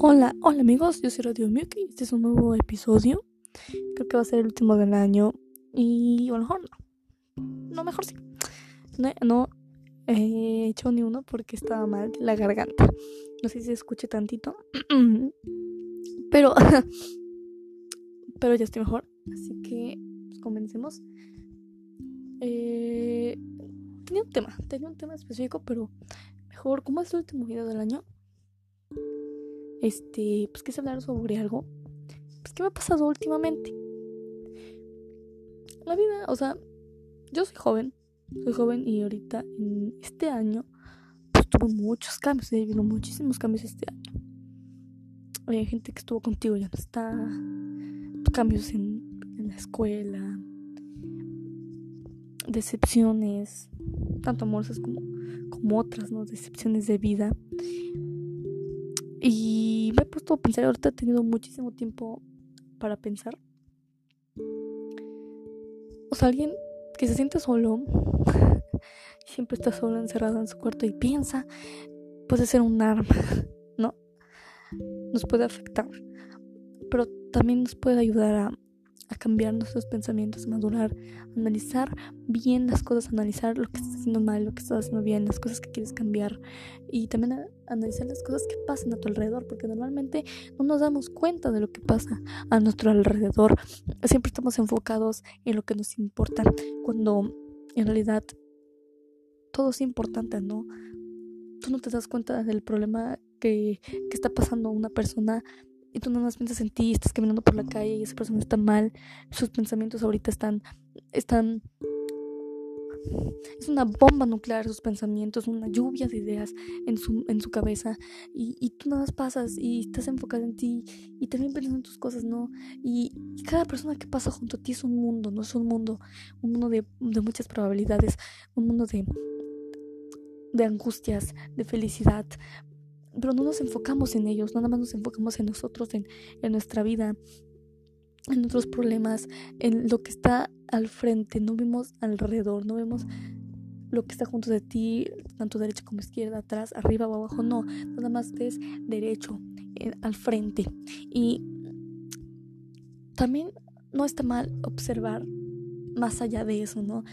Hola, hola amigos, yo soy Radio Miyuki, este es un nuevo episodio. Creo que va a ser el último del año y a lo mejor no. No, mejor sí. No, no he hecho ni uno porque estaba mal la garganta. No sé si se escuche tantito. Pero pero ya estoy mejor, así que pues, comencemos. Eh, tenía un tema, tenía un tema específico, pero mejor, como es el último video del año, este, pues quise hablar sobre algo, pues que me ha pasado últimamente. La vida, o sea, yo soy joven, soy joven y ahorita en este año pues tuve muchos cambios, he vivido muchísimos cambios este año. Hay gente que estuvo contigo ya no está, cambios en, en la escuela, decepciones, tanto amorosas como, como otras, ¿no? Decepciones de vida. Y me he puesto a pensar, ahorita he tenido muchísimo tiempo para pensar. O sea, alguien que se siente solo, siempre está solo, encerrado en su cuarto y piensa, puede ser un arma, ¿no? Nos puede afectar. Pero también nos puede ayudar a, a cambiar nuestros pensamientos, a madurar, a analizar bien las cosas, analizar lo que estás haciendo mal, lo que estás haciendo bien, las cosas que quieres cambiar y también a analizar las cosas que pasan a tu alrededor, porque normalmente no nos damos cuenta de lo que pasa a nuestro alrededor. Siempre estamos enfocados en lo que nos importa, cuando en realidad todo es importante, ¿no? Tú no te das cuenta del problema que, que está pasando una persona y tú nada más piensas en ti, estás caminando por la calle y esa persona está mal, sus pensamientos ahorita están, están, es una bomba nuclear sus pensamientos, una lluvia de ideas en su, en su cabeza y, y tú nada más pasas y estás enfocado en ti y también pensando en tus cosas, ¿no? Y, y, cada persona que pasa junto a ti es un mundo, no es un mundo, un mundo de, de muchas probabilidades, un mundo de de angustias, de felicidad, pero no nos enfocamos en ellos, nada más nos enfocamos en nosotros, en, en nuestra vida, en nuestros problemas, en lo que está al frente, no vemos alrededor, no vemos lo que está junto de ti, tanto derecha como izquierda, atrás, arriba o abajo, no, nada más ves derecho, al frente. Y también no está mal observar más allá de eso, ¿no?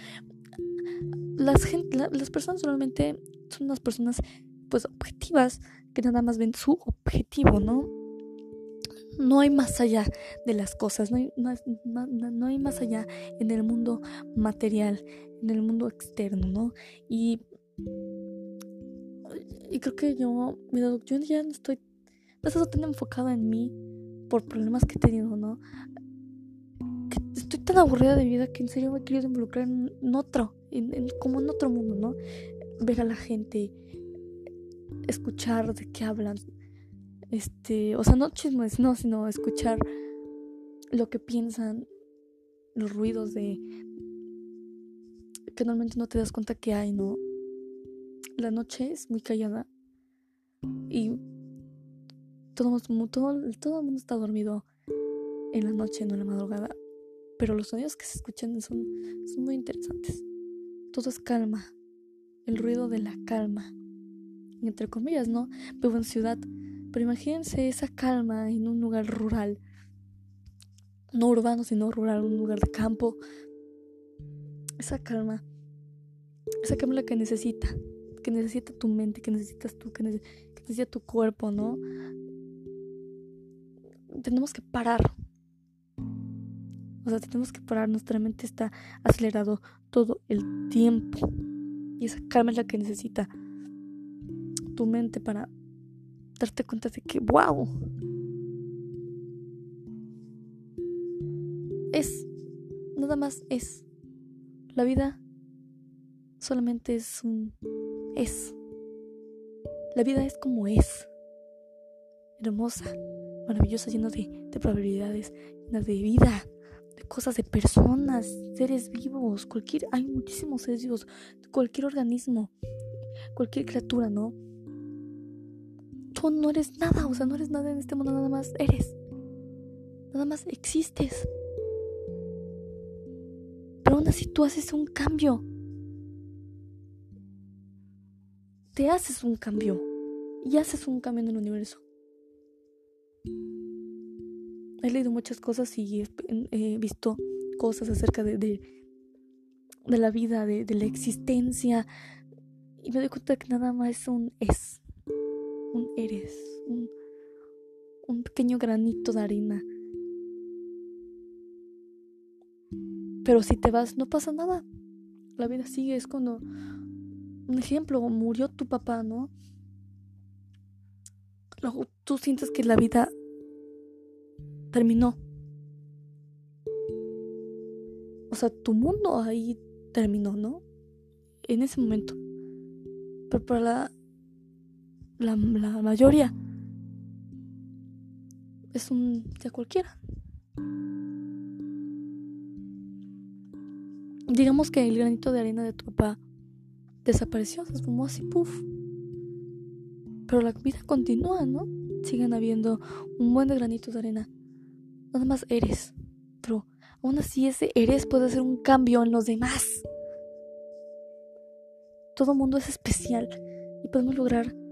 Las, gente, la, las personas solamente son unas personas pues objetivas que nada más ven su objetivo, ¿no? No hay más allá de las cosas, no hay, no, no, no hay más allá en el mundo material, en el mundo externo, ¿no? Y, y creo que yo, mira, yo ya no estoy, no estoy tan enfocada en mí por problemas que he tenido, ¿no? Estoy tan aburrida de vida que en serio me he querido involucrar en otro, en, en, como en otro mundo, ¿no? Ver a la gente, escuchar de qué hablan. Este, o sea, no chismes, no, sino escuchar lo que piensan, los ruidos de que normalmente no te das cuenta que hay, ¿no? La noche es muy callada y todo, todo, todo el mundo está dormido en la noche, no en la madrugada. Pero los sonidos que se escuchan son, son muy interesantes. Todo es calma, el ruido de la calma entre comillas, ¿no? Vivo en ciudad. Pero imagínense esa calma en un lugar rural. No urbano, sino rural, un lugar de campo. Esa calma. Esa calma la que necesita. Que necesita tu mente, que necesitas tú, que, neces necesita tu cuerpo, ¿no? Tenemos que parar. O sea, tenemos que parar. Nuestra mente está acelerado todo el tiempo. Y esa calma es la que necesita tu mente para darte cuenta de que, wow, es, nada más es. La vida solamente es un es. La vida es como es. Hermosa, maravillosa, llena de, de probabilidades, llena de vida, de cosas, de personas, seres vivos, cualquier, hay muchísimos seres vivos, cualquier organismo, cualquier criatura, ¿no? No eres nada, o sea, no eres nada en este mundo, nada más eres. Nada más existes. Pero aún así tú haces un cambio. Te haces un cambio. Y haces un cambio en el universo. He leído muchas cosas y he, visto cosas acerca de, de, la vida, de, de, la existencia. Y me doy cuenta que nada más es un es, un eres, un, un pequeño granito de arena. Pero si te vas, no pasa nada. La vida sigue. Es cuando, un ejemplo, murió tu papá, ¿no? Luego tú sientes que la vida terminó. O sea, tu mundo ahí terminó, ¿no? En ese momento. Pero para la, la, mayoría es un día cualquiera. Digamos que el granito de arena de tu papá desapareció, se esfumó así, puff. Pero la vida continúa, ¿no? Siguen habiendo un buen de granitos de arena nada más eres. Pero aún así ese eres puede hacer un cambio en los demás. Todo mundo es especial y podemos lograr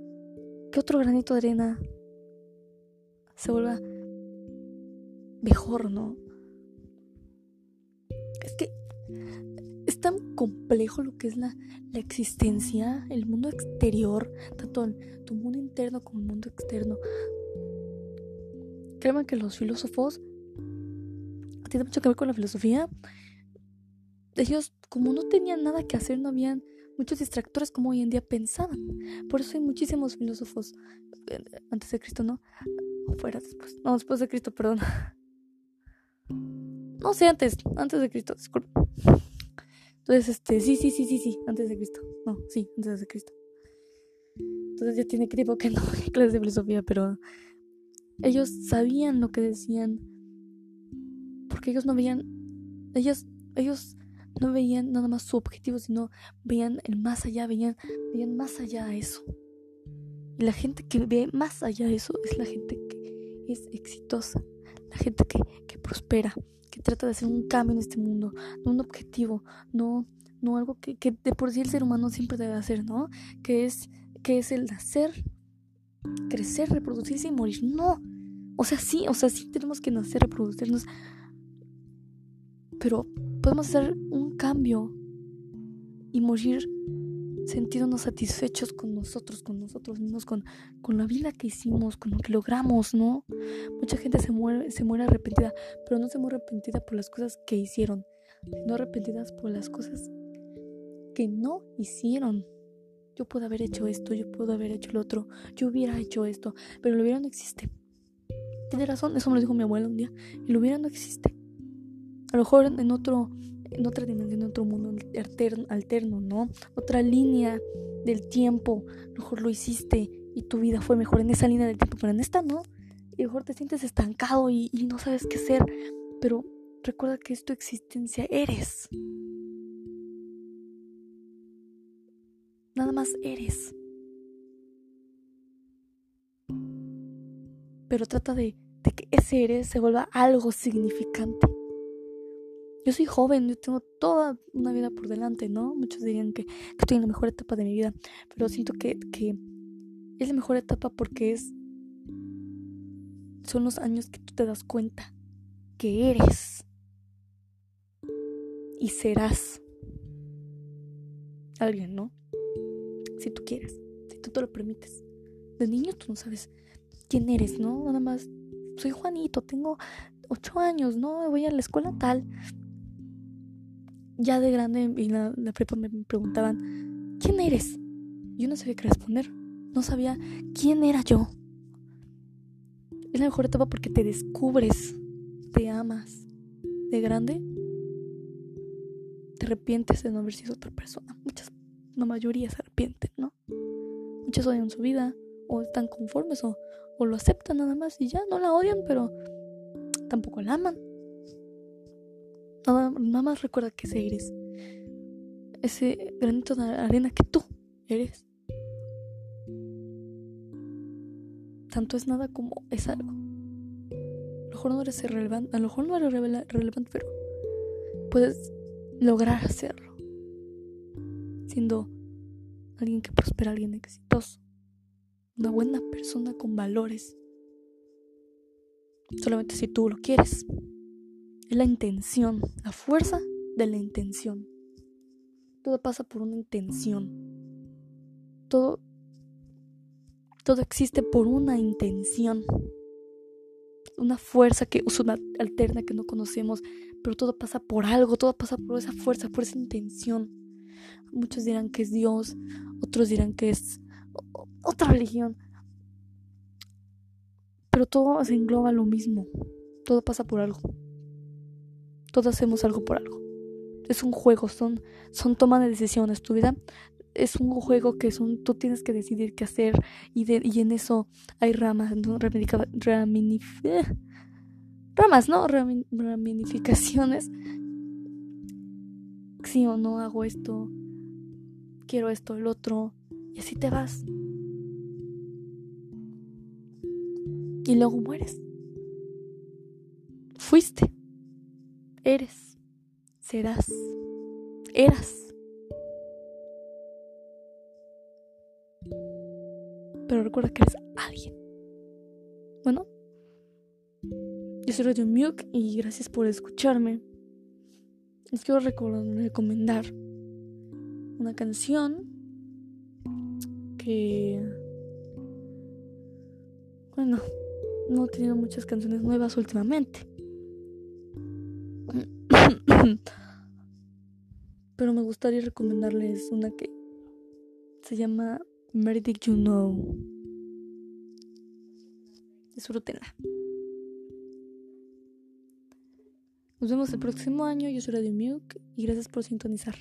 que otro granito de arena se vuelva mejor, ¿no? Es que es tan complejo lo que es la, la existencia, el mundo exterior, tanto tu mundo interno como el mundo externo. Créanme que los filósofos tiene mucho que ver con la filosofía. Ellos, como no tenían nada que hacer, no habían muchos distractores como hoy en día pensaban. Por eso hay muchísimos filósofos eh, antes de Cristo, ¿no? O fuera después. No, después de Cristo, perdón. No sé, antes, antes de Cristo, disculpa. Entonces, este, sí, sí, sí, sí, sí, antes de Cristo. No, sí, antes de Cristo. Entonces ya tiene tiempo que no clases de filosofía, pero ellos sabían lo que decían porque ellos no veían, ellos, ellos no veían nada más su objetivo, sino veían el más allá, veían, veían más allá de eso. Y la gente que ve más allá de eso es la gente que es exitosa, la gente que, que prospera, que trata de hacer un cambio en este mundo, no un objetivo, no, no algo que, que de por sí el ser humano siempre debe hacer, ¿no? Que es, que es el nacer, crecer, reproducirse y morir. No. O sea, sí, o sea, sí tenemos que nacer, reproducirnos, pero podemos hacer un cambio y morir sentirnos satisfechos con nosotros, con nosotros mismos, con, con la vida que hicimos, con lo que logramos, ¿no? Mucha gente se muere, se muere arrepentida, pero no se muere arrepentida por las cosas que hicieron, sino arrepentidas por las cosas que no hicieron. Yo puedo haber hecho esto, yo puedo haber hecho lo otro, yo hubiera hecho esto, pero lo hubiera no existe. Tiene razón, eso me lo dijo mi abuela un día, lo hubiera no existe a lo mejor en otro, en otra dimensión, en otro mundo alterno, alterno, ¿no? Otra línea del tiempo, mejor lo hiciste y tu vida fue mejor en esa línea del tiempo, pero en esta no. Y mejor te sientes estancado y, no sabes qué hacer, pero recuerda que es tu existencia, eres. Nada más eres. Pero trata de que ese eres se vuelva algo significante. Yo soy joven, yo tengo toda una vida por delante, ¿no? Muchos dirían que, estoy en la mejor etapa de mi vida, pero siento que, que es la mejor etapa porque es son los años que tú te das cuenta que eres y serás alguien, ¿no? Si tú quieres, si tú te lo permites. De niño tú no sabes quién eres, ¿no? Nada más soy Juanito, tengo ocho años, ¿no? Voy a la escuela tal ya de grande en la, prepa me preguntaban, ¿quién eres? Yo no sabía qué responder. No sabía quién era yo. Es la mejor etapa porque te descubres, te amas. De grande, te arrepientes de no haber sido otra persona. Muchas, la mayoría se arrepienten, ¿no? Muchos odian su vida, o están conformes, o, o lo aceptan nada más y ya no la odian, pero tampoco la aman. Nada, más recuerda que ese eres. Ese granito de arena que tú eres. Tanto es nada como es algo. A lo mejor no eres relevante, a lo mejor no eres relevante, pero puedes lograr hacerlo. Siendo alguien que prospera, alguien exitoso. Una buena persona con valores. Solamente si tú lo quieres. Es la intención, la fuerza de la intención. Todo pasa por una intención. Todo, todo existe por una intención. Una fuerza que es una alterna que no conocemos, pero todo pasa por algo, todo pasa por esa fuerza, por esa intención. Muchos dirán que es Dios, otros dirán que es otra religión. Pero todo se engloba lo mismo. Todo pasa por algo. Todos hacemos algo por algo. Es un juego, son, son toma de decisiones. Tu vida es un juego que son, tú tienes que decidir qué hacer y, de, y en eso hay ramas, ¿no? ramas, ¿no? Ramificaciones. Sí o no hago esto, quiero esto, el otro, y así te vas. Y luego mueres. Fuiste. Eres. Serás. Eras. Pero recuerda que eres alguien. Bueno. Yo soy Radio y gracias por escucharme. Les quiero recomendar una canción que... Bueno, no he tenido muchas canciones nuevas últimamente. Pero me gustaría recomendarles una que se llama Meredith You Know. Disfrútenla. Nos vemos el próximo año. Yo soy Radio Muke y gracias por sintonizar.